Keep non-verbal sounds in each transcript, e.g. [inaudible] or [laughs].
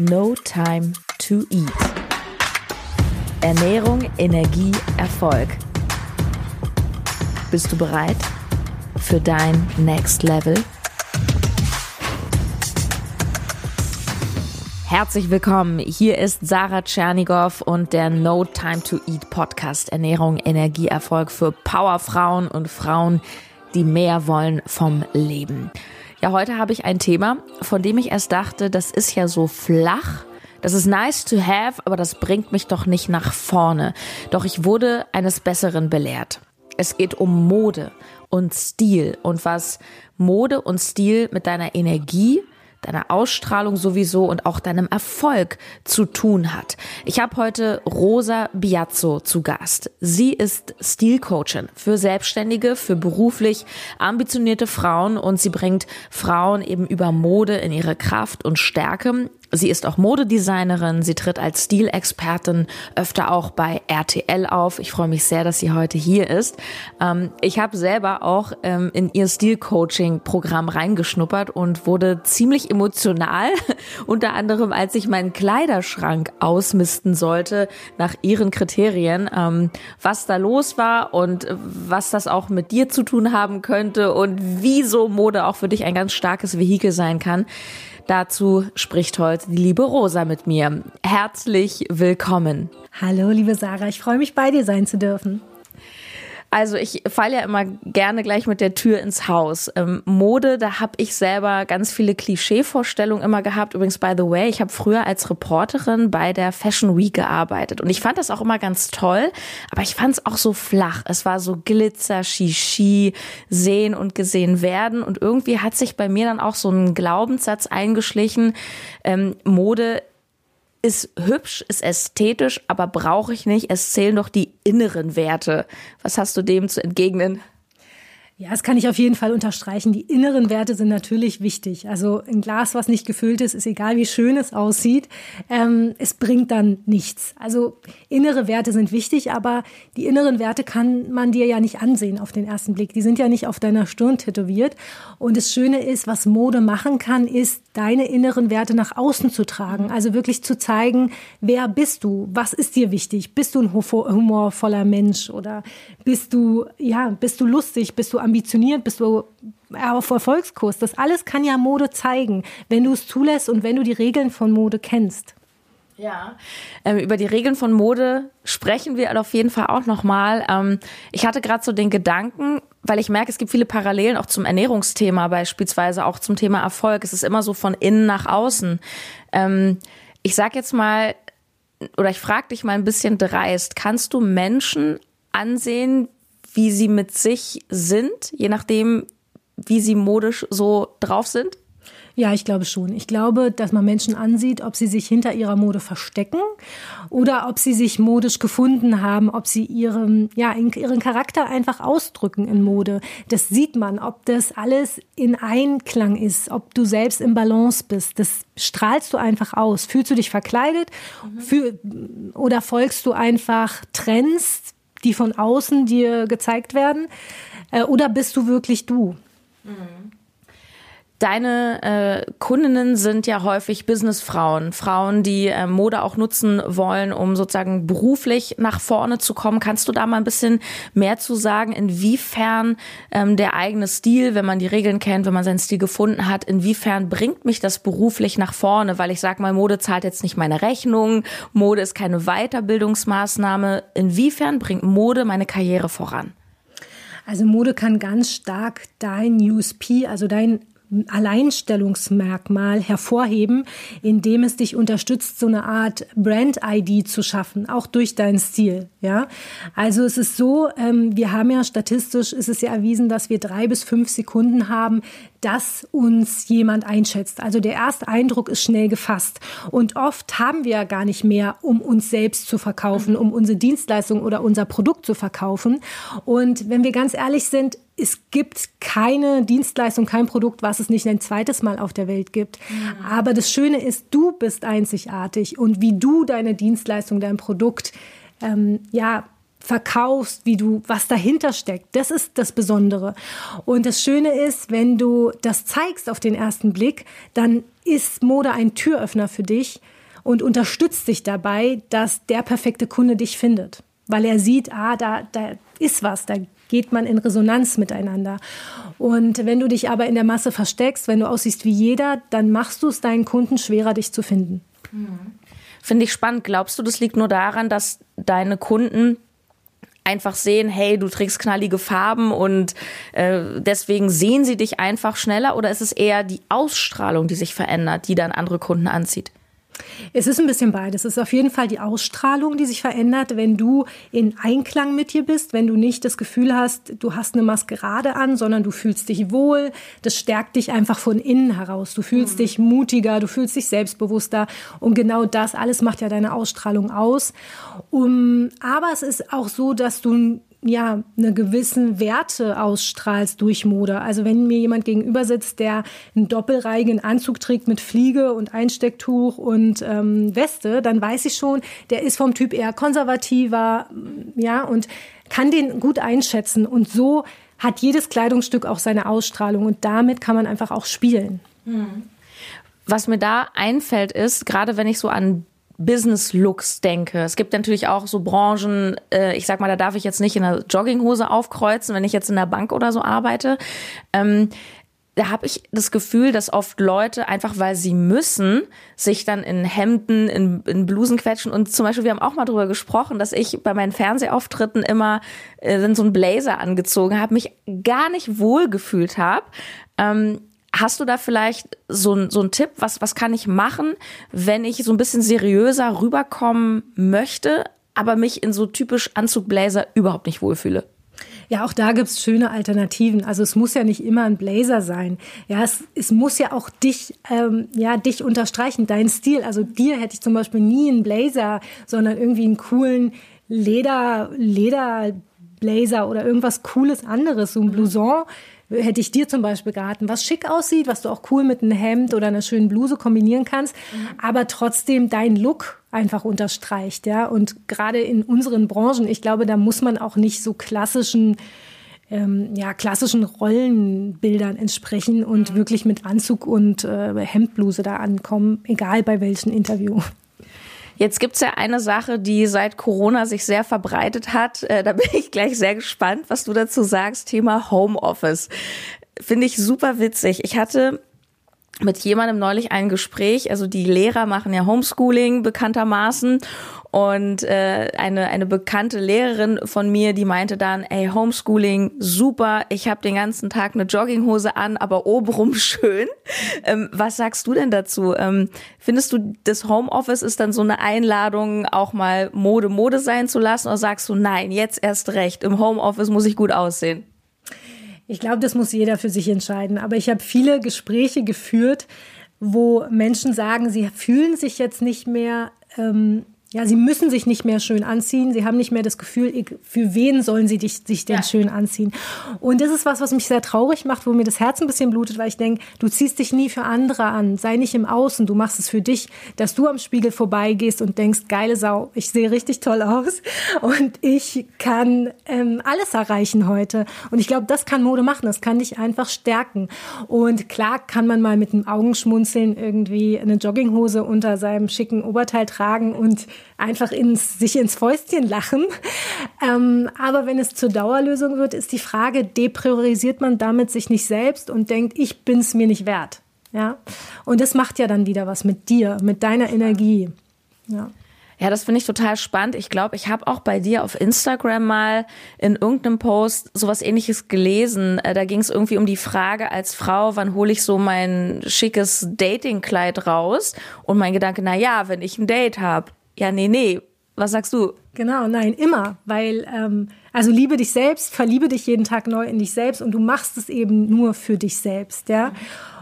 No Time to Eat. Ernährung, Energie, Erfolg. Bist du bereit für dein Next Level? Herzlich willkommen. Hier ist Sarah Tschernigow und der No Time to Eat Podcast Ernährung, Energie, Erfolg für Powerfrauen und Frauen, die mehr wollen vom Leben. Ja, heute habe ich ein Thema, von dem ich erst dachte, das ist ja so flach. Das ist nice to have, aber das bringt mich doch nicht nach vorne. Doch ich wurde eines Besseren belehrt. Es geht um Mode und Stil und was Mode und Stil mit deiner Energie, deiner Ausstrahlung sowieso und auch deinem Erfolg zu tun hat. Ich habe heute Rosa Biazzo zu Gast. Sie ist Stilcoachin für Selbstständige, für beruflich ambitionierte Frauen und sie bringt Frauen eben über Mode in ihre Kraft und Stärke Sie ist auch Modedesignerin, sie tritt als Stilexpertin öfter auch bei RTL auf. Ich freue mich sehr, dass sie heute hier ist. Ähm, ich habe selber auch ähm, in ihr Stilcoaching-Programm reingeschnuppert und wurde ziemlich emotional, [laughs] unter anderem als ich meinen Kleiderschrank ausmisten sollte nach ihren Kriterien, ähm, was da los war und was das auch mit dir zu tun haben könnte und wieso Mode auch für dich ein ganz starkes Vehikel sein kann. Dazu spricht heute die liebe Rosa mit mir. Herzlich willkommen. Hallo, liebe Sarah, ich freue mich bei dir sein zu dürfen. Also ich falle ja immer gerne gleich mit der Tür ins Haus. Ähm, Mode, da habe ich selber ganz viele Klischeevorstellungen immer gehabt. Übrigens, by the way, ich habe früher als Reporterin bei der Fashion Week gearbeitet und ich fand das auch immer ganz toll, aber ich fand es auch so flach. Es war so Glitzer, Shishi, sehen und gesehen werden und irgendwie hat sich bei mir dann auch so ein Glaubenssatz eingeschlichen. Ähm, Mode ist hübsch, ist ästhetisch, aber brauche ich nicht. Es zählen doch die inneren Werte. Was hast du dem zu entgegnen? Ja, das kann ich auf jeden Fall unterstreichen. Die inneren Werte sind natürlich wichtig. Also ein Glas, was nicht gefüllt ist, ist egal, wie schön es aussieht, ähm, es bringt dann nichts. Also innere Werte sind wichtig, aber die inneren Werte kann man dir ja nicht ansehen auf den ersten Blick. Die sind ja nicht auf deiner Stirn tätowiert. Und das Schöne ist, was Mode machen kann, ist, deine inneren Werte nach außen zu tragen. Also wirklich zu zeigen, wer bist du? Was ist dir wichtig? Bist du ein humorvoller Mensch oder bist du, ja, bist du lustig? Bist du ambitioniert, bist du auf Erfolgskurs. Das alles kann ja Mode zeigen, wenn du es zulässt und wenn du die Regeln von Mode kennst. Ja, ähm, über die Regeln von Mode sprechen wir auf jeden Fall auch nochmal. Ähm, ich hatte gerade so den Gedanken, weil ich merke, es gibt viele Parallelen auch zum Ernährungsthema, beispielsweise auch zum Thema Erfolg. Es ist immer so von innen nach außen. Ähm, ich sag jetzt mal, oder ich frage dich mal ein bisschen dreist, kannst du Menschen ansehen, wie sie mit sich sind, je nachdem, wie sie modisch so drauf sind? Ja, ich glaube schon. Ich glaube, dass man Menschen ansieht, ob sie sich hinter ihrer Mode verstecken oder ob sie sich modisch gefunden haben, ob sie ihren, ja, ihren Charakter einfach ausdrücken in Mode. Das sieht man, ob das alles in Einklang ist, ob du selbst im Balance bist. Das strahlst du einfach aus. Fühlst du dich verkleidet mhm. Fühl, oder folgst du einfach Trends, die von außen dir gezeigt werden? Äh, oder bist du wirklich du? Mhm. Deine äh, Kundinnen sind ja häufig Businessfrauen, Frauen, die äh, Mode auch nutzen wollen, um sozusagen beruflich nach vorne zu kommen. Kannst du da mal ein bisschen mehr zu sagen, inwiefern ähm, der eigene Stil, wenn man die Regeln kennt, wenn man seinen Stil gefunden hat, inwiefern bringt mich das beruflich nach vorne? Weil ich sag mal, Mode zahlt jetzt nicht meine Rechnung, Mode ist keine Weiterbildungsmaßnahme. Inwiefern bringt Mode meine Karriere voran? Also Mode kann ganz stark dein USP, also dein Alleinstellungsmerkmal hervorheben, indem es dich unterstützt, so eine Art Brand-ID zu schaffen, auch durch deinen Stil. Ja, also es ist so, ähm, wir haben ja statistisch ist es ja erwiesen, dass wir drei bis fünf Sekunden haben, dass uns jemand einschätzt. Also der erste Eindruck ist schnell gefasst. Und oft haben wir ja gar nicht mehr, um uns selbst zu verkaufen, um unsere Dienstleistung oder unser Produkt zu verkaufen. Und wenn wir ganz ehrlich sind, es gibt keine Dienstleistung, kein Produkt, was es nicht ein zweites Mal auf der Welt gibt. Mhm. Aber das Schöne ist, du bist einzigartig und wie du deine Dienstleistung, dein Produkt, ähm, ja, verkaufst, wie du, was dahinter steckt. Das ist das Besondere. Und das Schöne ist, wenn du das zeigst auf den ersten Blick, dann ist Mode ein Türöffner für dich und unterstützt dich dabei, dass der perfekte Kunde dich findet. Weil er sieht, ah, da, da ist was, da geht man in Resonanz miteinander. Und wenn du dich aber in der Masse versteckst, wenn du aussiehst wie jeder, dann machst du es deinen Kunden schwerer, dich zu finden. Mhm. Finde ich spannend. Glaubst du, das liegt nur daran, dass deine Kunden einfach sehen, hey, du trägst knallige Farben und äh, deswegen sehen sie dich einfach schneller? Oder ist es eher die Ausstrahlung, die sich verändert, die dann andere Kunden anzieht? Es ist ein bisschen beides. Es ist auf jeden Fall die Ausstrahlung, die sich verändert, wenn du in Einklang mit dir bist, wenn du nicht das Gefühl hast, du hast eine Maskerade an, sondern du fühlst dich wohl. Das stärkt dich einfach von innen heraus. Du fühlst mhm. dich mutiger, du fühlst dich selbstbewusster. Und genau das alles macht ja deine Ausstrahlung aus. Um, aber es ist auch so, dass du ja, eine gewissen Werte ausstrahlst durch Mode. Also wenn mir jemand gegenüber sitzt, der einen doppelreihigen Anzug trägt mit Fliege und Einstecktuch und ähm, Weste, dann weiß ich schon, der ist vom Typ eher konservativer, ja, und kann den gut einschätzen. Und so hat jedes Kleidungsstück auch seine Ausstrahlung und damit kann man einfach auch spielen. Hm. Was mir da einfällt, ist, gerade wenn ich so an Business-Looks denke. Es gibt natürlich auch so Branchen, äh, ich sag mal, da darf ich jetzt nicht in einer Jogginghose aufkreuzen, wenn ich jetzt in der Bank oder so arbeite. Ähm, da habe ich das Gefühl, dass oft Leute einfach, weil sie müssen, sich dann in Hemden, in, in Blusen quetschen. Und zum Beispiel, wir haben auch mal drüber gesprochen, dass ich bei meinen Fernsehauftritten immer äh, so einen Blazer angezogen habe, mich gar nicht wohl gefühlt habe. Ähm, Hast du da vielleicht so, so einen Tipp? Was, was kann ich machen, wenn ich so ein bisschen seriöser rüberkommen möchte, aber mich in so typisch Anzugbläser überhaupt nicht wohlfühle? Ja, auch da gibt's schöne Alternativen. Also es muss ja nicht immer ein Blazer sein. Ja, es, es muss ja auch dich, ähm, ja, dich unterstreichen, deinen Stil. Also dir hätte ich zum Beispiel nie einen Blazer, sondern irgendwie einen coolen Leder, Lederblazer oder irgendwas Cooles anderes, so ein Blouson hätte ich dir zum Beispiel geraten, was schick aussieht, was du auch cool mit einem Hemd oder einer schönen Bluse kombinieren kannst, mhm. aber trotzdem dein Look einfach unterstreicht, ja. Und gerade in unseren Branchen, ich glaube, da muss man auch nicht so klassischen ähm, ja, klassischen Rollenbildern entsprechen und mhm. wirklich mit Anzug und äh, Hemdbluse da ankommen, egal bei welchem Interview. Jetzt gibt's ja eine Sache, die seit Corona sich sehr verbreitet hat. Äh, da bin [laughs] ich gleich sehr gespannt, was du dazu sagst. Thema Homeoffice. Finde ich super witzig. Ich hatte mit jemandem neulich ein Gespräch. Also die Lehrer machen ja Homeschooling bekanntermaßen. Und äh, eine, eine bekannte Lehrerin von mir, die meinte dann, ey, Homeschooling, super, ich habe den ganzen Tag eine Jogginghose an, aber obenrum [laughs] schön. Ähm, was sagst du denn dazu? Ähm, findest du, das Homeoffice ist dann so eine Einladung, auch mal Mode Mode sein zu lassen? Oder sagst du, nein, jetzt erst recht, im Homeoffice muss ich gut aussehen? Ich glaube, das muss jeder für sich entscheiden. Aber ich habe viele Gespräche geführt, wo Menschen sagen, sie fühlen sich jetzt nicht mehr ähm, ja, sie müssen sich nicht mehr schön anziehen. Sie haben nicht mehr das Gefühl, für wen sollen sie dich, sich denn ja. schön anziehen. Und das ist was, was mich sehr traurig macht, wo mir das Herz ein bisschen blutet, weil ich denke, du ziehst dich nie für andere an. Sei nicht im Außen, du machst es für dich, dass du am Spiegel vorbeigehst und denkst, geile Sau, ich sehe richtig toll aus und ich kann ähm, alles erreichen heute. Und ich glaube, das kann Mode machen, das kann dich einfach stärken. Und klar kann man mal mit einem Augenschmunzeln irgendwie eine Jogginghose unter seinem schicken Oberteil tragen und einfach ins, sich ins Fäustchen lachen. Ähm, aber wenn es zur Dauerlösung wird, ist die Frage, depriorisiert man damit sich nicht selbst und denkt, ich bin es mir nicht wert. Ja? Und das macht ja dann wieder was mit dir, mit deiner Energie. Ja. Ja, das finde ich total spannend. Ich glaube, ich habe auch bei dir auf Instagram mal in irgendeinem Post sowas ähnliches gelesen. Äh, da ging es irgendwie um die Frage als Frau, wann hole ich so mein schickes Datingkleid raus? Und mein Gedanke, na ja, wenn ich ein Date habe. Ja, nee, nee. Was sagst du? Genau, nein, immer. Weil, ähm, also liebe dich selbst, verliebe dich jeden Tag neu in dich selbst und du machst es eben nur für dich selbst, ja.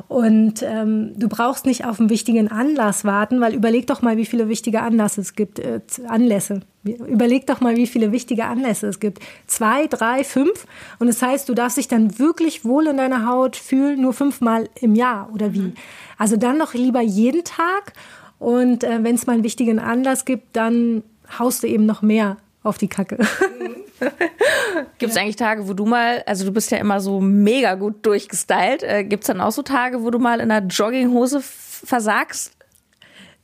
Und ähm, du brauchst nicht auf einen wichtigen Anlass warten, weil überleg doch mal, wie viele wichtige Anlässe es gibt, äh, Anlässe. Überleg doch mal, wie viele wichtige Anlässe es gibt. Zwei, drei, fünf. Und das heißt, du darfst dich dann wirklich wohl in deiner Haut fühlen, nur fünfmal im Jahr oder wie. Also dann doch lieber jeden Tag und äh, wenn es mal einen wichtigen Anlass gibt, dann haust du eben noch mehr auf die Kacke. [laughs] Gibt es eigentlich Tage, wo du mal, also du bist ja immer so mega gut durchgestylt, äh, gibt es dann auch so Tage, wo du mal in einer Jogginghose versagst?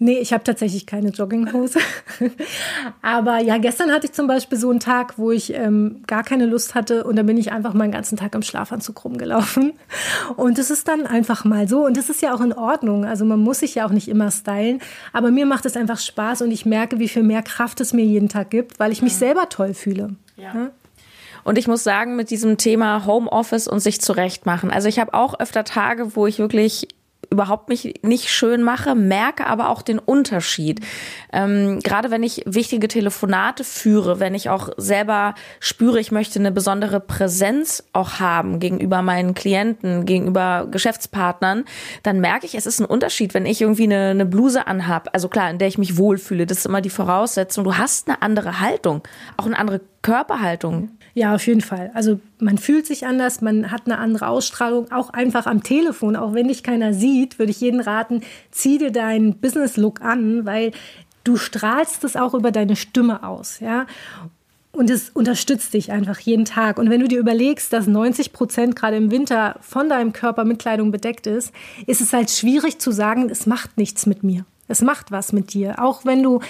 Nee, ich habe tatsächlich keine Jogginghose. [laughs] Aber ja, gestern hatte ich zum Beispiel so einen Tag, wo ich ähm, gar keine Lust hatte und dann bin ich einfach meinen ganzen Tag im Schlafanzug rumgelaufen. Und es ist dann einfach mal so und das ist ja auch in Ordnung. Also man muss sich ja auch nicht immer stylen. Aber mir macht es einfach Spaß und ich merke, wie viel mehr Kraft es mir jeden Tag gibt, weil ich mich selber toll fühle. Ja. ja? Und ich muss sagen, mit diesem Thema Homeoffice und sich zurechtmachen. Also ich habe auch öfter Tage, wo ich wirklich überhaupt mich nicht schön mache, merke aber auch den Unterschied. Ähm, gerade wenn ich wichtige Telefonate führe, wenn ich auch selber spüre, ich möchte eine besondere Präsenz auch haben gegenüber meinen Klienten, gegenüber Geschäftspartnern, dann merke ich, es ist ein Unterschied, wenn ich irgendwie eine, eine Bluse anhab. Also klar, in der ich mich wohlfühle, das ist immer die Voraussetzung. Du hast eine andere Haltung, auch eine andere Körperhaltung. Ja, auf jeden Fall. Also man fühlt sich anders, man hat eine andere Ausstrahlung, auch einfach am Telefon. Auch wenn dich keiner sieht, würde ich jeden raten, zieh dir deinen Business-Look an, weil du strahlst es auch über deine Stimme aus, ja. Und es unterstützt dich einfach jeden Tag. Und wenn du dir überlegst, dass 90 Prozent gerade im Winter von deinem Körper mit Kleidung bedeckt ist, ist es halt schwierig zu sagen, es macht nichts mit mir. Es macht was mit dir. Auch wenn du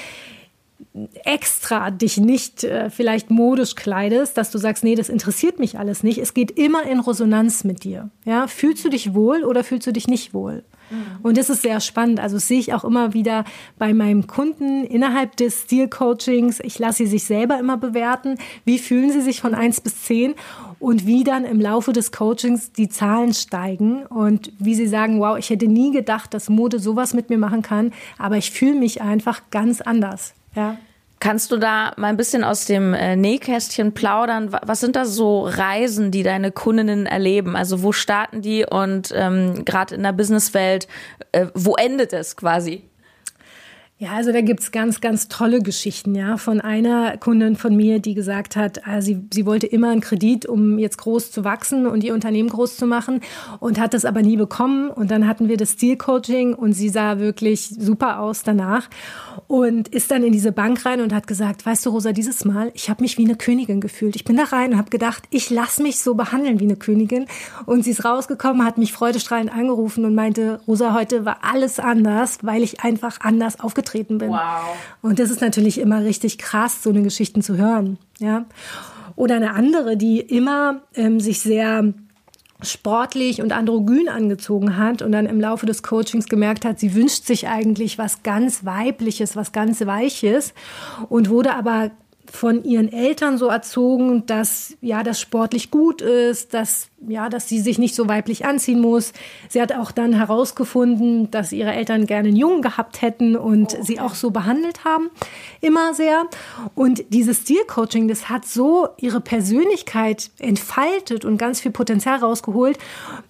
extra dich nicht äh, vielleicht modisch kleidest, dass du sagst, nee, das interessiert mich alles nicht. Es geht immer in Resonanz mit dir. Ja, fühlst du dich wohl oder fühlst du dich nicht wohl? Mhm. Und das ist sehr spannend. Also das sehe ich auch immer wieder bei meinem Kunden innerhalb des Stil-Coachings. Ich lasse sie sich selber immer bewerten. Wie fühlen sie sich von eins bis zehn? Und wie dann im Laufe des Coachings die Zahlen steigen und wie sie sagen, wow, ich hätte nie gedacht, dass Mode sowas mit mir machen kann, aber ich fühle mich einfach ganz anders. Ja. Kannst du da mal ein bisschen aus dem äh, Nähkästchen plaudern? Was sind da so Reisen, die deine Kundinnen erleben? Also wo starten die und ähm, gerade in der Businesswelt, äh, wo endet es quasi? Ja, also da gibt's ganz, ganz tolle Geschichten, ja, von einer Kundin von mir, die gesagt hat, äh, sie, sie wollte immer einen Kredit, um jetzt groß zu wachsen und ihr Unternehmen groß zu machen und hat das aber nie bekommen. Und dann hatten wir das Stil-Coaching und sie sah wirklich super aus danach und ist dann in diese Bank rein und hat gesagt, weißt du, Rosa, dieses Mal, ich habe mich wie eine Königin gefühlt. Ich bin da rein und habe gedacht, ich lass mich so behandeln wie eine Königin. Und sie ist rausgekommen, hat mich freudestrahlend angerufen und meinte, Rosa, heute war alles anders, weil ich einfach anders aufgetreten aufgetreten bin. Wow. Und das ist natürlich immer richtig krass, so eine Geschichten zu hören. Ja. Oder eine andere, die immer ähm, sich sehr sportlich und androgyn angezogen hat und dann im Laufe des Coachings gemerkt hat, sie wünscht sich eigentlich was ganz Weibliches, was ganz Weiches und wurde aber von ihren Eltern so erzogen, dass ja das sportlich gut ist, dass ja, dass sie sich nicht so weiblich anziehen muss. Sie hat auch dann herausgefunden, dass ihre Eltern gerne einen Jungen gehabt hätten und oh, sie auch so behandelt haben, immer sehr. Und dieses Stilcoaching, das hat so ihre Persönlichkeit entfaltet und ganz viel Potenzial rausgeholt.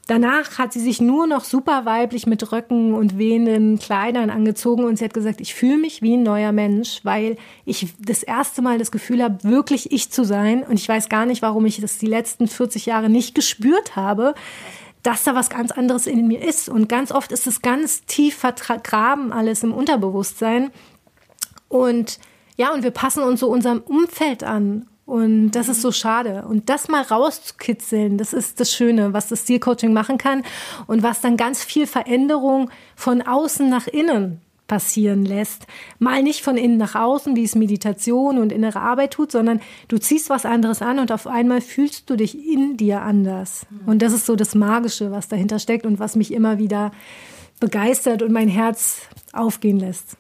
Danach hat sie sich nur noch super weiblich mit Röcken und wehenden Kleidern angezogen und sie hat gesagt, ich fühle mich wie ein neuer Mensch, weil ich das erste Mal das Gefühl habe, wirklich ich zu sein. Und ich weiß gar nicht, warum ich das die letzten 40 Jahre nicht gespürt gespürt habe, dass da was ganz anderes in mir ist. Und ganz oft ist es ganz tief vergraben alles im Unterbewusstsein. Und ja, und wir passen uns so unserem Umfeld an. Und das ist so schade. Und das mal rauszukitzeln, das ist das Schöne, was das Stilcoaching machen kann und was dann ganz viel Veränderung von außen nach innen passieren lässt. Mal nicht von innen nach außen, wie es Meditation und innere Arbeit tut, sondern du ziehst was anderes an und auf einmal fühlst du dich in dir anders. Und das ist so das Magische, was dahinter steckt und was mich immer wieder begeistert und mein Herz aufgehen lässt.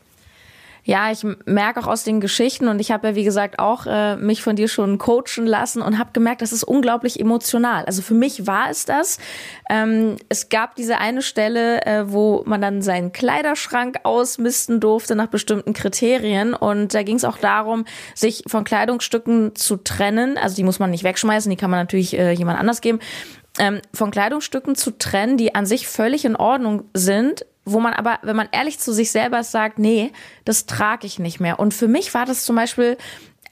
Ja, ich merke auch aus den Geschichten und ich habe ja wie gesagt auch äh, mich von dir schon coachen lassen und habe gemerkt, das ist unglaublich emotional. Also für mich war es das. Ähm, es gab diese eine Stelle, äh, wo man dann seinen Kleiderschrank ausmisten durfte nach bestimmten Kriterien und da ging es auch darum, sich von Kleidungsstücken zu trennen. Also die muss man nicht wegschmeißen, die kann man natürlich äh, jemand anders geben. Ähm, von Kleidungsstücken zu trennen, die an sich völlig in Ordnung sind, wo man aber, wenn man ehrlich zu sich selber sagt, nee, das trage ich nicht mehr. Und für mich war das zum Beispiel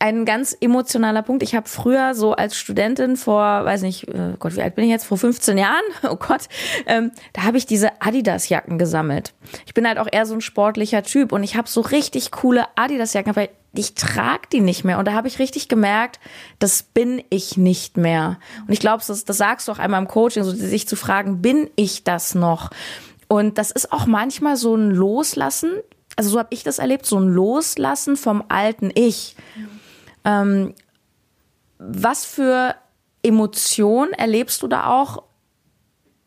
ein ganz emotionaler Punkt. Ich habe früher so als Studentin vor, weiß nicht, äh, Gott, wie alt bin ich jetzt? Vor 15 Jahren, [laughs] oh Gott, ähm, da habe ich diese Adidas-Jacken gesammelt. Ich bin halt auch eher so ein sportlicher Typ und ich habe so richtig coole Adidas-Jacken, aber ich trage die nicht mehr. Und da habe ich richtig gemerkt, das bin ich nicht mehr. Und ich glaube, das, das sagst du auch einmal im Coaching, so sich zu fragen, bin ich das noch? Und das ist auch manchmal so ein Loslassen, also so habe ich das erlebt, so ein Loslassen vom alten Ich. Ähm, was für Emotionen erlebst du da auch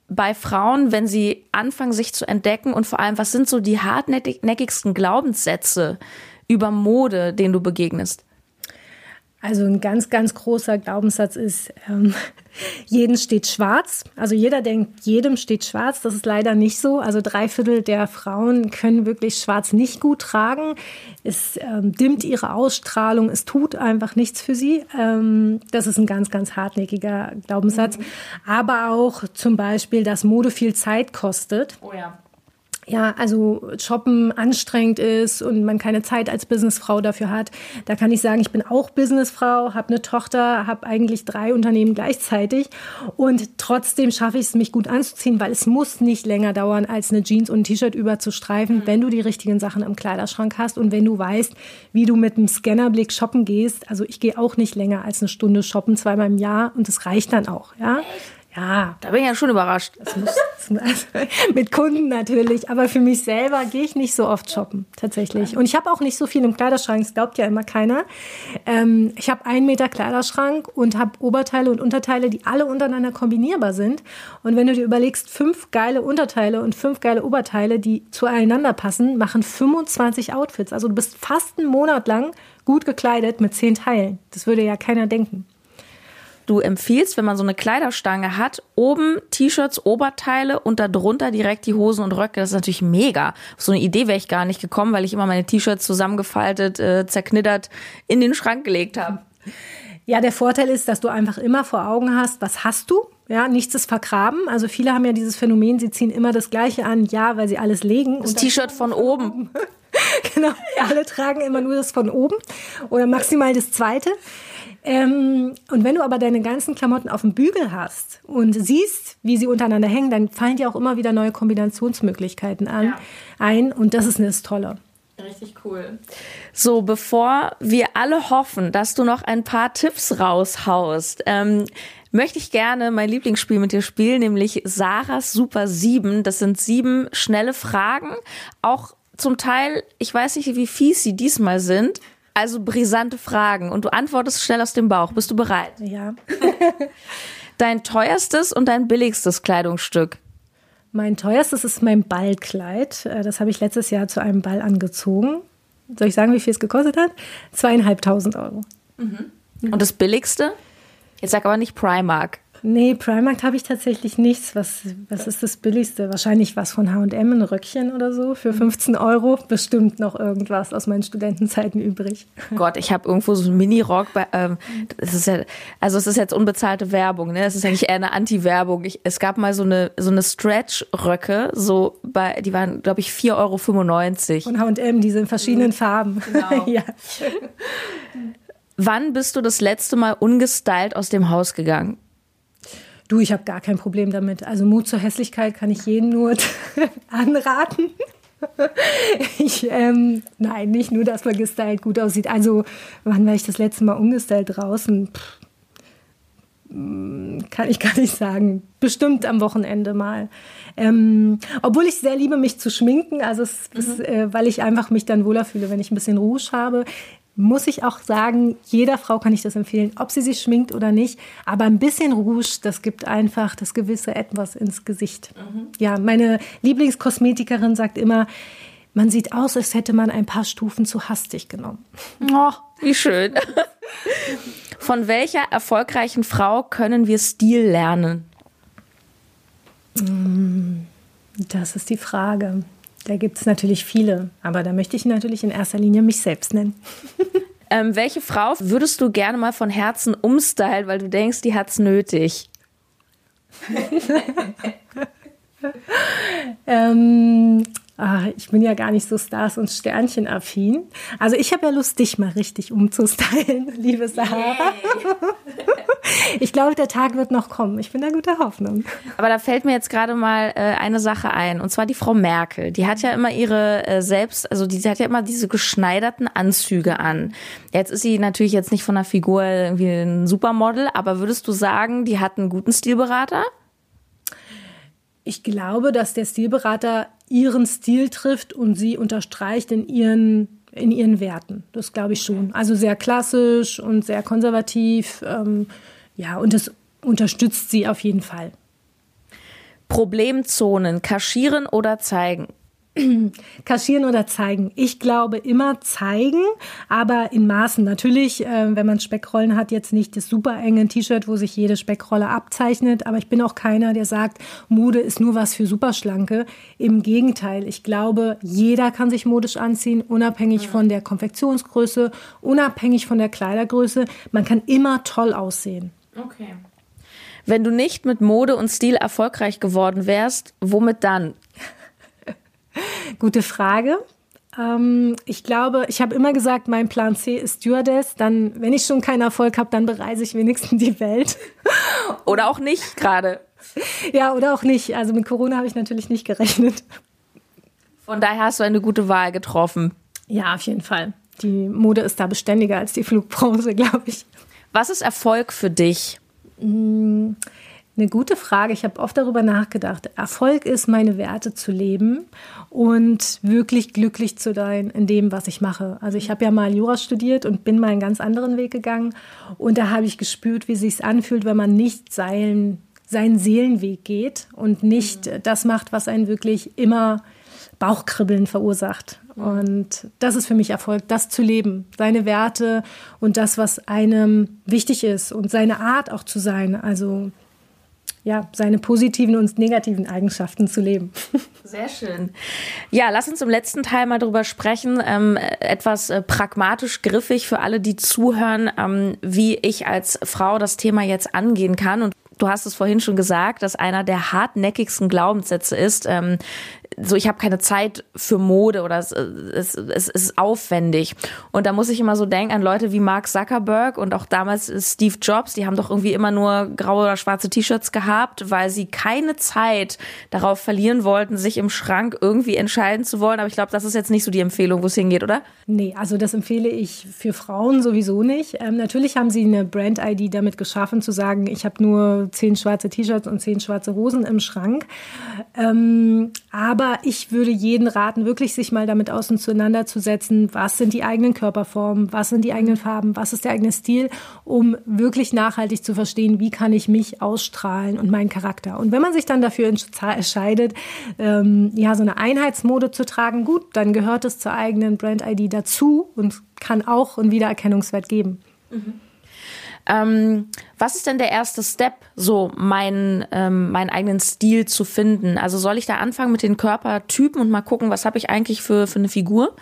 bei Frauen, wenn sie anfangen, sich zu entdecken? Und vor allem, was sind so die hartnäckigsten Glaubenssätze über Mode, denen du begegnest? Also ein ganz, ganz großer Glaubenssatz ist, ähm, [laughs] jeden steht schwarz. Also jeder denkt, jedem steht schwarz. Das ist leider nicht so. Also drei Viertel der Frauen können wirklich schwarz nicht gut tragen. Es ähm, dimmt ihre Ausstrahlung. Es tut einfach nichts für sie. Ähm, das ist ein ganz, ganz hartnäckiger Glaubenssatz. Mhm. Aber auch zum Beispiel, dass Mode viel Zeit kostet. Oh ja ja, also shoppen anstrengend ist und man keine Zeit als Businessfrau dafür hat. Da kann ich sagen, ich bin auch Businessfrau, habe eine Tochter, habe eigentlich drei Unternehmen gleichzeitig und trotzdem schaffe ich es, mich gut anzuziehen, weil es muss nicht länger dauern, als eine Jeans und ein T-Shirt überzustreifen, mhm. wenn du die richtigen Sachen im Kleiderschrank hast und wenn du weißt, wie du mit einem Scannerblick shoppen gehst. Also ich gehe auch nicht länger als eine Stunde shoppen, zweimal im Jahr und das reicht dann auch, ja. Ja, da bin ich ja schon überrascht. Muss, also [laughs] mit Kunden natürlich, aber für mich selber gehe ich nicht so oft shoppen, tatsächlich. Und ich habe auch nicht so viel im Kleiderschrank, das glaubt ja immer keiner. Ähm, ich habe einen Meter Kleiderschrank und habe Oberteile und Unterteile, die alle untereinander kombinierbar sind. Und wenn du dir überlegst, fünf geile Unterteile und fünf geile Oberteile, die zueinander passen, machen 25 Outfits. Also du bist fast einen Monat lang gut gekleidet mit zehn Teilen. Das würde ja keiner denken du empfiehlst, wenn man so eine Kleiderstange hat, oben T-Shirts, Oberteile und darunter direkt die Hosen und Röcke. Das ist natürlich mega. Auf so eine Idee wäre ich gar nicht gekommen, weil ich immer meine T-Shirts zusammengefaltet, äh, zerknittert in den Schrank gelegt habe. Ja, der Vorteil ist, dass du einfach immer vor Augen hast, was hast du? Ja, nichts ist vergraben. Also viele haben ja dieses Phänomen, sie ziehen immer das Gleiche an, ja, weil sie alles legen. Das T-Shirt von oben. [laughs] genau, alle tragen immer nur das von oben oder maximal das zweite. Ähm, und wenn du aber deine ganzen Klamotten auf dem Bügel hast und siehst, wie sie untereinander hängen, dann fallen dir auch immer wieder neue Kombinationsmöglichkeiten an, ja. ein. Und das ist das Tolle. Richtig cool. So, bevor wir alle hoffen, dass du noch ein paar Tipps raushaust, ähm, möchte ich gerne mein Lieblingsspiel mit dir spielen, nämlich Sarahs Super 7. Das sind sieben schnelle Fragen. Auch zum Teil, ich weiß nicht, wie fies sie diesmal sind, also brisante Fragen und du antwortest schnell aus dem Bauch. Bist du bereit? Ja. [laughs] dein teuerstes und dein billigstes Kleidungsstück? Mein teuerstes ist mein Ballkleid. Äh, das habe ich letztes Jahr zu einem Ball angezogen. Soll ich sagen, wie viel es gekostet hat? Zweieinhalbtausend Euro. Mhm. Und das billigste? Jetzt sag aber nicht Primark. Nee, Primark habe ich tatsächlich nichts. Was, was ist das Billigste? Wahrscheinlich was von H&M, ein Röckchen oder so für 15 Euro. Bestimmt noch irgendwas aus meinen Studentenzeiten übrig. [laughs] Gott, ich habe irgendwo so einen Mini-Rock. Ähm, das ist ja, also es ist jetzt unbezahlte Werbung. Ne? Es ist eigentlich eher eine Anti-Werbung. Es gab mal so eine so eine Stretch-Röcke, so bei, die waren, glaube ich, 4,95 Euro. Von H&M, diese in verschiedenen mhm. Farben. Genau. [laughs] ja. Wann bist du das letzte Mal ungestylt aus dem Haus gegangen? Du, ich habe gar kein Problem damit. Also Mut zur Hässlichkeit kann ich jedem nur [laughs] anraten. Ich, ähm, nein, nicht nur, dass man gestylt gut aussieht. Also, wann war ich das letzte Mal ungestylt draußen? Pff, mm, kann ich gar nicht sagen. Bestimmt am Wochenende mal. Ähm, obwohl ich sehr liebe, mich zu schminken, also es, mhm. es, äh, weil ich einfach mich dann wohler fühle, wenn ich ein bisschen Rouge habe muss ich auch sagen, jeder Frau kann ich das empfehlen, ob sie sich schminkt oder nicht. Aber ein bisschen Rouge, das gibt einfach das gewisse Etwas ins Gesicht. Mhm. Ja, meine Lieblingskosmetikerin sagt immer, man sieht aus, als hätte man ein paar Stufen zu hastig genommen. Oh, wie schön. [laughs] Von welcher erfolgreichen Frau können wir Stil lernen? Mm, das ist die Frage. Da gibt es natürlich viele, aber da möchte ich natürlich in erster Linie mich selbst nennen. [laughs] ähm, welche Frau würdest du gerne mal von Herzen umstylen, weil du denkst, die hat es nötig? [laughs] ähm, ach, ich bin ja gar nicht so Stars- und Sternchen-affin. Also ich habe ja Lust, dich mal richtig umzustylen, [laughs] liebe Sarah. ich glaube, der Tag wird noch kommen. Ich bin da guter Hoffnung. Aber da fällt mir jetzt gerade mal äh, eine Sache ein. Und zwar die Frau Merkel. Die hat ja immer ihre äh, selbst, also die, die hat ja immer diese geschneiderten Anzüge an. Jetzt ist sie natürlich jetzt nicht von der Figur irgendwie ein Supermodel, aber würdest du sagen, die hat einen guten Stilberater? Ich glaube, dass der Stilberater ihren Stil trifft und sie unterstreicht in ihren, in ihren Werten. Das glaube ich schon. Also sehr klassisch und sehr konservativ. Ähm, ja, und das unterstützt sie auf jeden Fall. Problemzonen kaschieren oder zeigen? [clears throat] kaschieren oder zeigen? Ich glaube immer zeigen, aber in Maßen. Natürlich, äh, wenn man Speckrollen hat, jetzt nicht das super enge T-Shirt, wo sich jede Speckrolle abzeichnet. Aber ich bin auch keiner, der sagt, Mode ist nur was für Superschlanke. Im Gegenteil, ich glaube, jeder kann sich modisch anziehen, unabhängig von der Konfektionsgröße, unabhängig von der Kleidergröße. Man kann immer toll aussehen. Okay. Wenn du nicht mit Mode und Stil erfolgreich geworden wärst, womit dann? Gute Frage. Ähm, ich glaube, ich habe immer gesagt, mein Plan C ist Stewardess. Dann, wenn ich schon keinen Erfolg habe, dann bereise ich wenigstens die Welt. [laughs] Oder auch nicht gerade. Ja, oder auch nicht. Also mit Corona habe ich natürlich nicht gerechnet. Von daher hast du eine gute Wahl getroffen. Ja, auf jeden Fall. Die Mode ist da beständiger als die Flugbranche, [laughs] glaube ich. Was ist Erfolg für dich? Mmh eine gute Frage. Ich habe oft darüber nachgedacht. Erfolg ist, meine Werte zu leben und wirklich glücklich zu sein in dem, was ich mache. Also ich habe ja mal Jura studiert und bin mal einen ganz anderen Weg gegangen. Und da habe ich gespürt, wie sich anfühlt, wenn man nicht seinen, seinen Seelenweg geht und nicht mhm. das macht, was einen wirklich immer Bauchkribbeln verursacht. Mhm. Und das ist für mich Erfolg, das zu leben, seine Werte und das, was einem wichtig ist und seine Art auch zu sein. Also ja, seine positiven und negativen Eigenschaften zu leben. [laughs] Sehr schön. Ja, lass uns im letzten Teil mal drüber sprechen, ähm, etwas äh, pragmatisch griffig für alle, die zuhören, ähm, wie ich als Frau das Thema jetzt angehen kann. Und du hast es vorhin schon gesagt, dass einer der hartnäckigsten Glaubenssätze ist, ähm, so ich habe keine Zeit für Mode oder es, es, es ist aufwendig. Und da muss ich immer so denken an Leute wie Mark Zuckerberg und auch damals Steve Jobs, die haben doch irgendwie immer nur graue oder schwarze T-Shirts gehabt, weil sie keine Zeit darauf verlieren wollten, sich im Schrank irgendwie entscheiden zu wollen. Aber ich glaube, das ist jetzt nicht so die Empfehlung, wo es hingeht, oder? Nee, also das empfehle ich für Frauen sowieso nicht. Ähm, natürlich haben sie eine Brand-ID damit geschaffen, zu sagen, ich habe nur zehn schwarze T-Shirts und zehn schwarze Hosen im Schrank. Ähm, aber aber ich würde jeden raten, wirklich sich mal damit auseinanderzusetzen, was sind die eigenen Körperformen, was sind die eigenen Farben, was ist der eigene Stil, um wirklich nachhaltig zu verstehen, wie kann ich mich ausstrahlen und meinen Charakter. Und wenn man sich dann dafür entscheidet, ähm, ja, so eine Einheitsmode zu tragen, gut, dann gehört es zur eigenen Brand-ID dazu und kann auch einen Wiedererkennungswert geben. Mhm. Ähm, was ist denn der erste Step, so meinen, ähm, meinen eigenen Stil zu finden? Also soll ich da anfangen mit den Körpertypen und mal gucken, was habe ich eigentlich für, für eine Figur?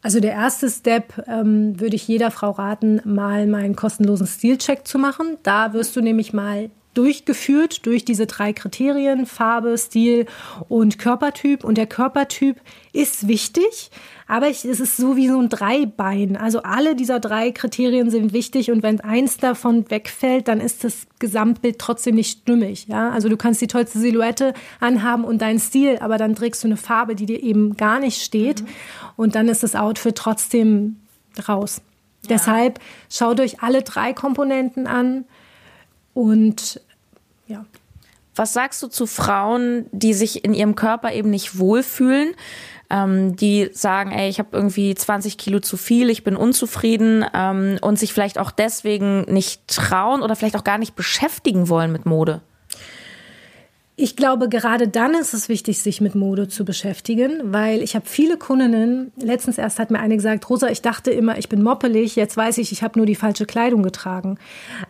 Also der erste Step ähm, würde ich jeder Frau raten, mal meinen kostenlosen Stilcheck zu machen. Da wirst du nämlich mal durchgeführt durch diese drei Kriterien, Farbe, Stil und Körpertyp. Und der Körpertyp ist wichtig, aber es ist so wie so ein Dreibein. Also alle dieser drei Kriterien sind wichtig und wenn eins davon wegfällt, dann ist das Gesamtbild trotzdem nicht stimmig. Ja? Also du kannst die tollste Silhouette anhaben und deinen Stil, aber dann trägst du eine Farbe, die dir eben gar nicht steht mhm. und dann ist das Outfit trotzdem raus. Ja. Deshalb schaut euch alle drei Komponenten an und ja. Was sagst du zu Frauen, die sich in ihrem Körper eben nicht wohlfühlen? ähm, die sagen, ey, ich habe irgendwie 20 Kilo zu viel, ich bin unzufrieden ähm, und sich vielleicht auch deswegen nicht trauen oder vielleicht auch gar nicht beschäftigen wollen mit Mode? Ich glaube, gerade dann ist es wichtig, sich mit Mode zu beschäftigen, weil ich habe viele Kundinnen, letztens erst hat mir eine gesagt, Rosa, ich dachte immer, ich bin moppelig, jetzt weiß ich, ich habe nur die falsche Kleidung getragen.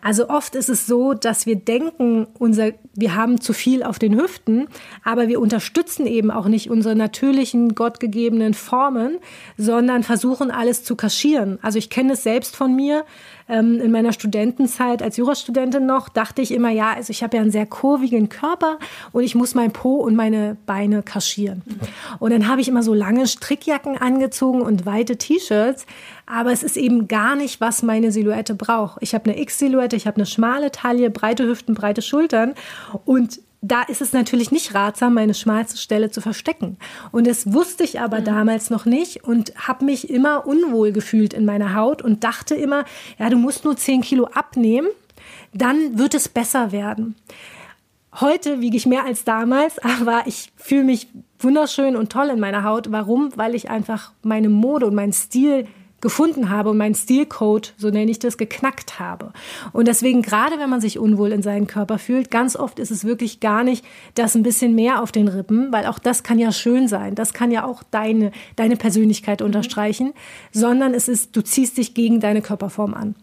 Also oft ist es so, dass wir denken, unser, wir haben zu viel auf den Hüften, aber wir unterstützen eben auch nicht unsere natürlichen, gottgegebenen Formen, sondern versuchen alles zu kaschieren. Also ich kenne es selbst von mir, ähm, in meiner Studentenzeit als Jurastudentin noch, dachte ich immer, ja, also ich habe ja einen sehr kurvigen Körper, und ich muss mein Po und meine Beine kaschieren. Und dann habe ich immer so lange Strickjacken angezogen und weite T-Shirts, aber es ist eben gar nicht, was meine Silhouette braucht. Ich habe eine X-Silhouette, ich habe eine schmale Taille, breite Hüften, breite Schultern und da ist es natürlich nicht ratsam, meine schmalste Stelle zu verstecken. Und das wusste ich aber mhm. damals noch nicht und habe mich immer unwohl gefühlt in meiner Haut und dachte immer, ja, du musst nur 10 Kilo abnehmen, dann wird es besser werden. Heute wiege ich mehr als damals, [laughs] aber ich fühle mich wunderschön und toll in meiner Haut. Warum? Weil ich einfach meine Mode und meinen Stil gefunden habe und meinen Stilcode, so nenne ich das, geknackt habe. Und deswegen, gerade wenn man sich unwohl in seinem Körper fühlt, ganz oft ist es wirklich gar nicht das ein bisschen mehr auf den Rippen, weil auch das kann ja schön sein. Das kann ja auch deine, deine Persönlichkeit unterstreichen, sondern es ist, du ziehst dich gegen deine Körperform an.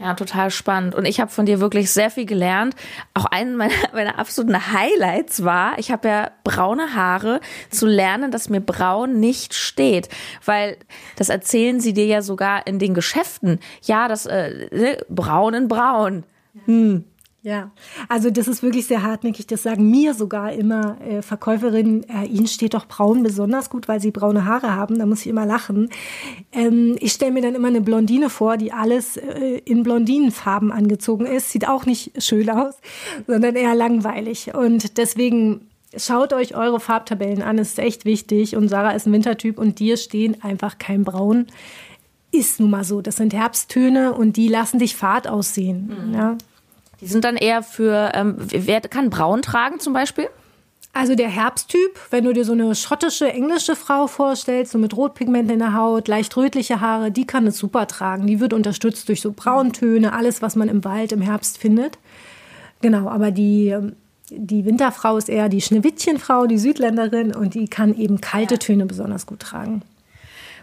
Ja, total spannend. Und ich habe von dir wirklich sehr viel gelernt. Auch einen meiner, [laughs] meiner absoluten Highlights war, ich habe ja braune Haare, zu lernen, dass mir braun nicht steht. Weil das erzählen sie dir ja sogar in den Geschäften. Ja, das äh, ne, braun in braun. Hm. Ja, also das ist wirklich sehr hartnäckig. Das sagen mir sogar immer äh, Verkäuferinnen, äh, ihnen steht doch braun besonders gut, weil sie braune Haare haben. Da muss ich immer lachen. Ähm, ich stelle mir dann immer eine Blondine vor, die alles äh, in Blondinenfarben angezogen ist. Sieht auch nicht schön aus, sondern eher langweilig. Und deswegen Schaut euch eure Farbtabellen an, ist echt wichtig. Und Sarah ist ein Wintertyp und dir stehen einfach kein Braun. Ist nun mal so. Das sind Herbsttöne und die lassen dich fad aussehen. Mhm. Ja. Die sind dann eher für, ähm, wer kann braun tragen zum Beispiel? Also der Herbsttyp, wenn du dir so eine schottische, englische Frau vorstellst, so mit Rotpigmenten in der Haut, leicht rötliche Haare, die kann es super tragen. Die wird unterstützt durch so Brauntöne, alles, was man im Wald im Herbst findet. Genau, aber die, die Winterfrau ist eher die Schneewittchenfrau, die Südländerin und die kann eben kalte Töne besonders gut tragen.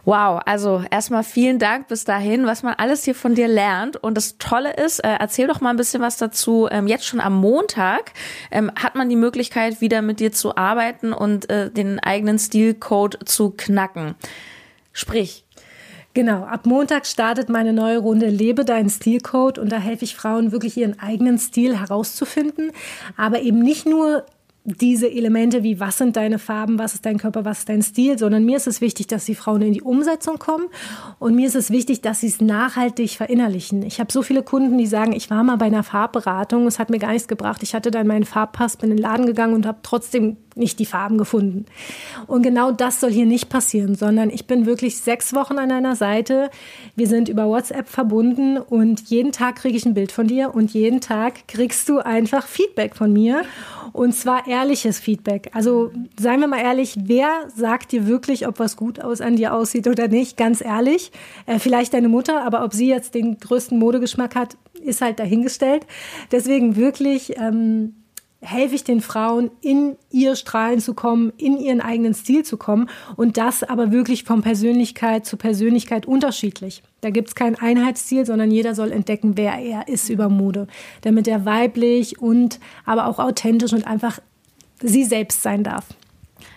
Wow, also erstmal vielen Dank bis dahin, was man alles hier von dir lernt. Und das Tolle ist, äh, erzähl doch mal ein bisschen was dazu. Ähm, jetzt schon am Montag ähm, hat man die Möglichkeit, wieder mit dir zu arbeiten und äh, den eigenen Stilcode zu knacken. Sprich, Genau, ab Montag startet meine neue Runde Lebe deinen Stilcode und da helfe ich Frauen wirklich ihren eigenen Stil herauszufinden, aber eben nicht nur diese Elemente wie, was sind deine Farben, was ist dein Körper, was ist dein Stil, sondern mir ist es wichtig, dass die Frauen in die Umsetzung kommen und mir ist es wichtig, dass sie es nachhaltig verinnerlichen. Ich habe so viele Kunden, die sagen, ich war mal bei einer Farbberatung, es hat mir gar nichts gebracht. Ich hatte dann meinen Farbpass, bin in den Laden gegangen und habe trotzdem nicht die Farben gefunden. Und genau das soll hier nicht passieren, sondern ich bin wirklich sechs Wochen an deiner Seite. Wir sind über WhatsApp verbunden und jeden Tag kriege ich ein Bild von dir und jeden Tag kriegst du einfach Feedback von mir. Und zwar ehrliches Feedback. Also seien wir mal ehrlich, wer sagt dir wirklich, ob was gut aus an dir aussieht oder nicht? Ganz ehrlich. Äh, vielleicht deine Mutter, aber ob sie jetzt den größten Modegeschmack hat, ist halt dahingestellt. Deswegen wirklich. Ähm, helfe ich den Frauen, in ihr Strahlen zu kommen, in ihren eigenen Stil zu kommen und das aber wirklich von Persönlichkeit zu Persönlichkeit unterschiedlich. Da gibt es kein Einheitsstil, sondern jeder soll entdecken, wer er ist über Mode, damit er weiblich und aber auch authentisch und einfach sie selbst sein darf.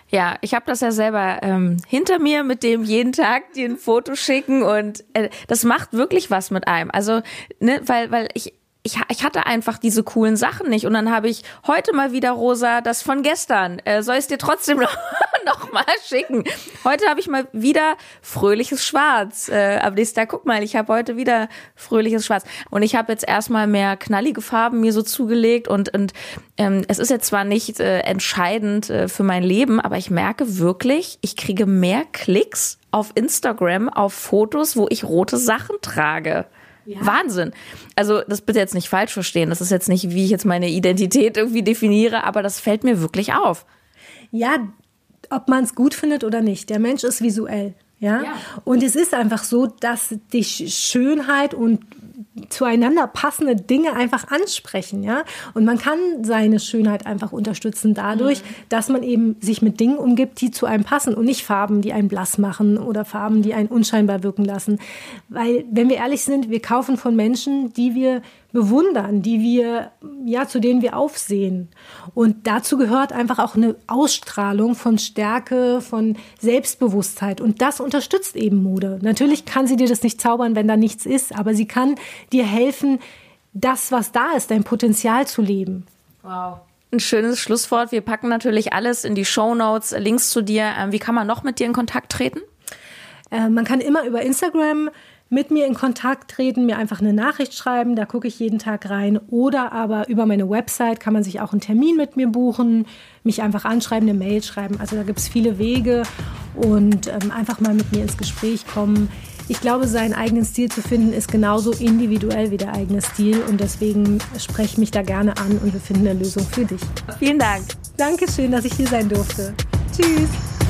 Ja, ich habe das ja selber ähm, hinter mir mit dem jeden Tag dir ein Foto schicken und äh, das macht wirklich was mit einem. Also, ne, weil, weil ich ich, ich hatte einfach diese coolen Sachen nicht. Und dann habe ich heute mal wieder, Rosa, das von gestern. Äh, soll ich es dir trotzdem [laughs] noch, noch mal schicken? Heute habe ich mal wieder fröhliches Schwarz. Äh, am nächsten Tag, guck mal, ich habe heute wieder fröhliches Schwarz. Und ich habe jetzt erstmal mehr knallige Farben mir so zugelegt. Und, und ähm, es ist jetzt zwar nicht äh, entscheidend äh, für mein Leben, aber ich merke wirklich, ich kriege mehr Klicks auf Instagram auf Fotos, wo ich rote Sachen trage. Ja. Wahnsinn. Also das bitte jetzt nicht falsch verstehen. Das ist jetzt nicht, wie ich jetzt meine Identität irgendwie definiere, aber das fällt mir wirklich auf. Ja, ob man es gut findet oder nicht. Der Mensch ist visuell. Ja? ja? Und es ist einfach so, dass die Schönheit und zueinander passende Dinge einfach ansprechen, ja. Und man kann seine Schönheit einfach unterstützen dadurch, mhm. dass man eben sich mit Dingen umgibt, die zu einem passen und nicht Farben, die einen blass machen oder Farben, die einen unscheinbar wirken lassen. Weil, wenn wir ehrlich sind, wir kaufen von Menschen, die wir bewundern, die wir, ja, zu denen wir aufsehen. Und dazu gehört einfach auch eine Ausstrahlung von Stärke, von Selbstbewusstheit. Und das unterstützt eben Mode. Natürlich kann sie dir das nicht zaubern, wenn da nichts ist, aber sie kann dir helfen, das, was da ist, dein Potenzial zu leben. Wow. ein schönes Schlusswort. Wir packen natürlich alles in die Show Notes, Links zu dir. Ähm, wie kann man noch mit dir in Kontakt treten? Äh, man kann immer über Instagram mit mir in Kontakt treten, mir einfach eine Nachricht schreiben, da gucke ich jeden Tag rein. Oder aber über meine Website kann man sich auch einen Termin mit mir buchen, mich einfach anschreiben, eine Mail schreiben. Also da gibt es viele Wege und ähm, einfach mal mit mir ins Gespräch kommen. Ich glaube, seinen eigenen Stil zu finden, ist genauso individuell wie der eigene Stil und deswegen spreche mich da gerne an und wir finden eine Lösung für dich. Vielen Dank. Dankeschön, dass ich hier sein durfte. Tschüss.